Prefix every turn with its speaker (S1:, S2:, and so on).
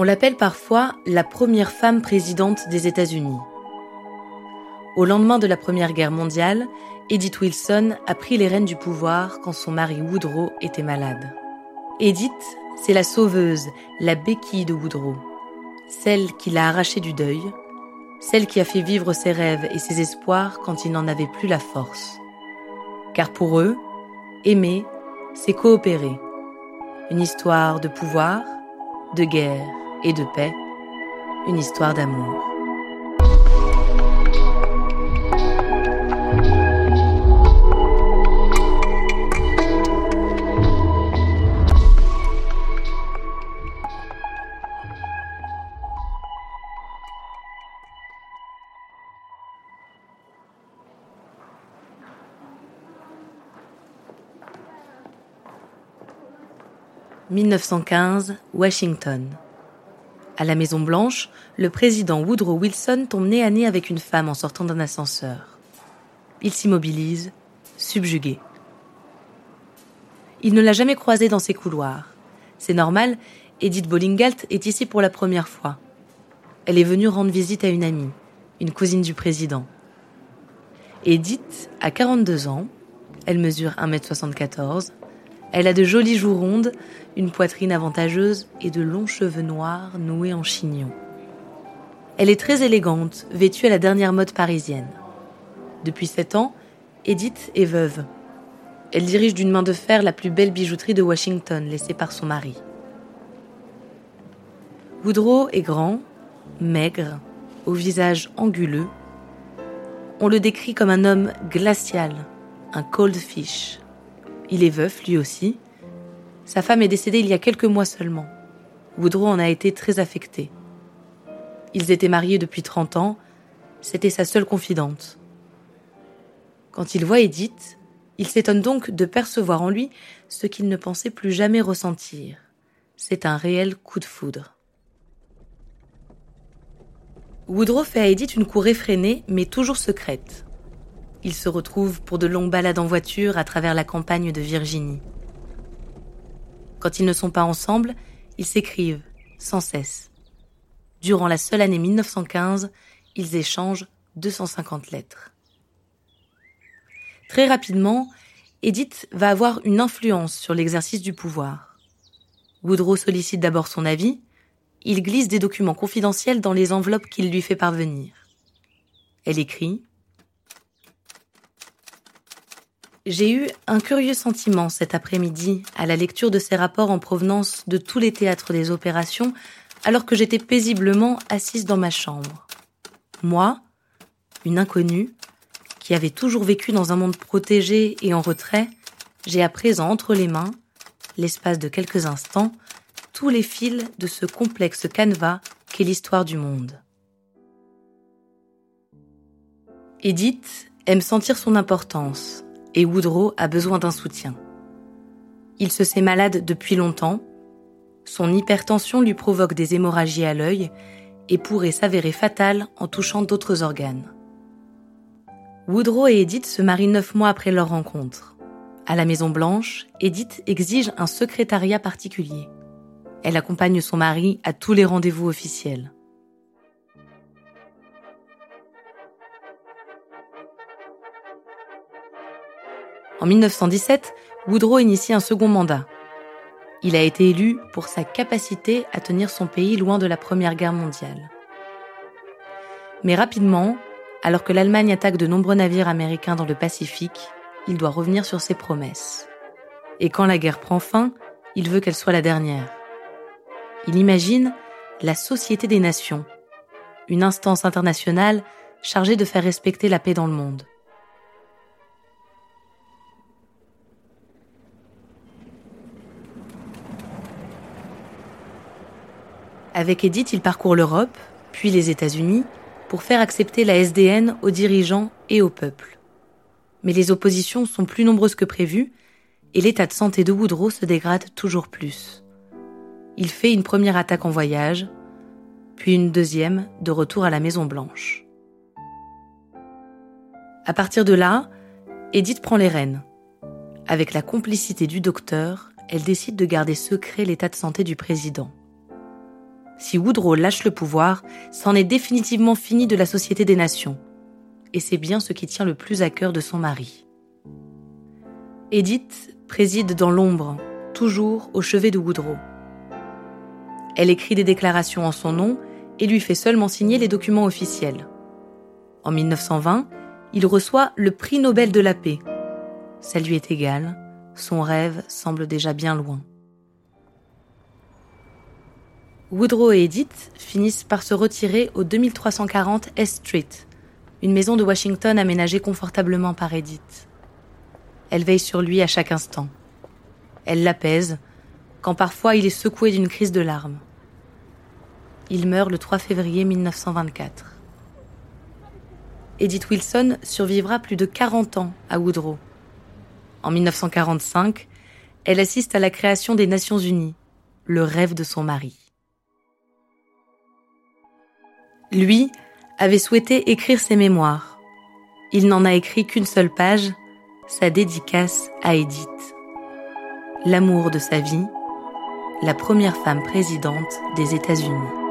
S1: On l'appelle parfois la première femme présidente des États-Unis. Au lendemain de la Première Guerre mondiale, Edith Wilson a pris les rênes du pouvoir quand son mari Woodrow était malade. Edith, c'est la sauveuse, la béquille de Woodrow, celle qui l'a arraché du deuil, celle qui a fait vivre ses rêves et ses espoirs quand il n'en avait plus la force. Car pour eux, aimer, c'est coopérer. Une histoire de pouvoir, de guerre et de paix, une histoire d'amour. « 1915, Washington. À la Maison Blanche, le président Woodrow Wilson tombe nez à nez avec une femme en sortant d'un ascenseur. Il s'immobilise, subjugué. Il ne l'a jamais croisée dans ses couloirs. C'est normal, Edith Bollingalt est ici pour la première fois. Elle est venue rendre visite à une amie, une cousine du président. Edith a 42 ans, elle mesure 1m74, elle a de jolies joues rondes, une poitrine avantageuse et de longs cheveux noirs noués en chignon. Elle est très élégante, vêtue à la dernière mode parisienne. Depuis sept ans, Edith est veuve. Elle dirige d'une main de fer la plus belle bijouterie de Washington laissée par son mari. Woodrow est grand, maigre, au visage anguleux. On le décrit comme un homme glacial, un cold fish. Il est veuf lui aussi. Sa femme est décédée il y a quelques mois seulement. Woodrow en a été très affecté. Ils étaient mariés depuis 30 ans, c'était sa seule confidente. Quand il voit Edith, il s'étonne donc de percevoir en lui ce qu'il ne pensait plus jamais ressentir. C'est un réel coup de foudre. Woodrow fait à Edith une cour effrénée, mais toujours secrète. Ils se retrouvent pour de longues balades en voiture à travers la campagne de Virginie. Quand ils ne sont pas ensemble, ils s'écrivent, sans cesse. Durant la seule année 1915, ils échangent 250 lettres. Très rapidement, Edith va avoir une influence sur l'exercice du pouvoir. Woodrow sollicite d'abord son avis, il glisse des documents confidentiels dans les enveloppes qu'il lui fait parvenir. Elle écrit J'ai eu un curieux sentiment cet après-midi à la lecture de ces rapports en provenance de tous les théâtres des opérations alors que j'étais paisiblement assise dans ma chambre. Moi, une inconnue, qui avait toujours vécu dans un monde protégé et en retrait, j'ai à présent entre les mains, l'espace de quelques instants, tous les fils de ce complexe canevas qu'est l'histoire du monde. Edith aime sentir son importance, et Woodrow a besoin d'un soutien. Il se sait malade depuis longtemps, son hypertension lui provoque des hémorragies à l'œil et pourrait s'avérer fatale en touchant d'autres organes. Woodrow et Edith se marient neuf mois après leur rencontre. À la Maison Blanche, Edith exige un secrétariat particulier. Elle accompagne son mari à tous les rendez-vous officiels. En 1917, Woodrow initie un second mandat. Il a été élu pour sa capacité à tenir son pays loin de la Première Guerre mondiale. Mais rapidement, alors que l'Allemagne attaque de nombreux navires américains dans le Pacifique, il doit revenir sur ses promesses. Et quand la guerre prend fin, il veut qu'elle soit la dernière. Il imagine la Société des Nations, une instance internationale chargée de faire respecter la paix dans le monde. Avec Edith, il parcourt l'Europe, puis les États-Unis, pour faire accepter la SDN aux dirigeants et au peuple. Mais les oppositions sont plus nombreuses que prévues, et l'état de santé de Woodrow se dégrade toujours plus. Il fait une première attaque en voyage, puis une deuxième de retour à la Maison Blanche. À partir de là, Edith prend les rênes. Avec la complicité du docteur, elle décide de garder secret l'état de santé du président. Si Woodrow lâche le pouvoir, c'en est définitivement fini de la Société des Nations. Et c'est bien ce qui tient le plus à cœur de son mari. Edith préside dans l'ombre, toujours au chevet de Woodrow. Elle écrit des déclarations en son nom et lui fait seulement signer les documents officiels. En 1920, il reçoit le prix Nobel de la paix. Ça lui est égal, son rêve semble déjà bien loin. Woodrow et Edith finissent par se retirer au 2340 S Street, une maison de Washington aménagée confortablement par Edith. Elle veille sur lui à chaque instant. Elle l'apaise, quand parfois il est secoué d'une crise de larmes. Il meurt le 3 février 1924. Edith Wilson survivra plus de 40 ans à Woodrow. En 1945, elle assiste à la création des Nations Unies, le rêve de son mari. Lui avait souhaité écrire ses mémoires. Il n'en a écrit qu'une seule page, sa dédicace à Edith. L'amour de sa vie, la première femme présidente des États-Unis.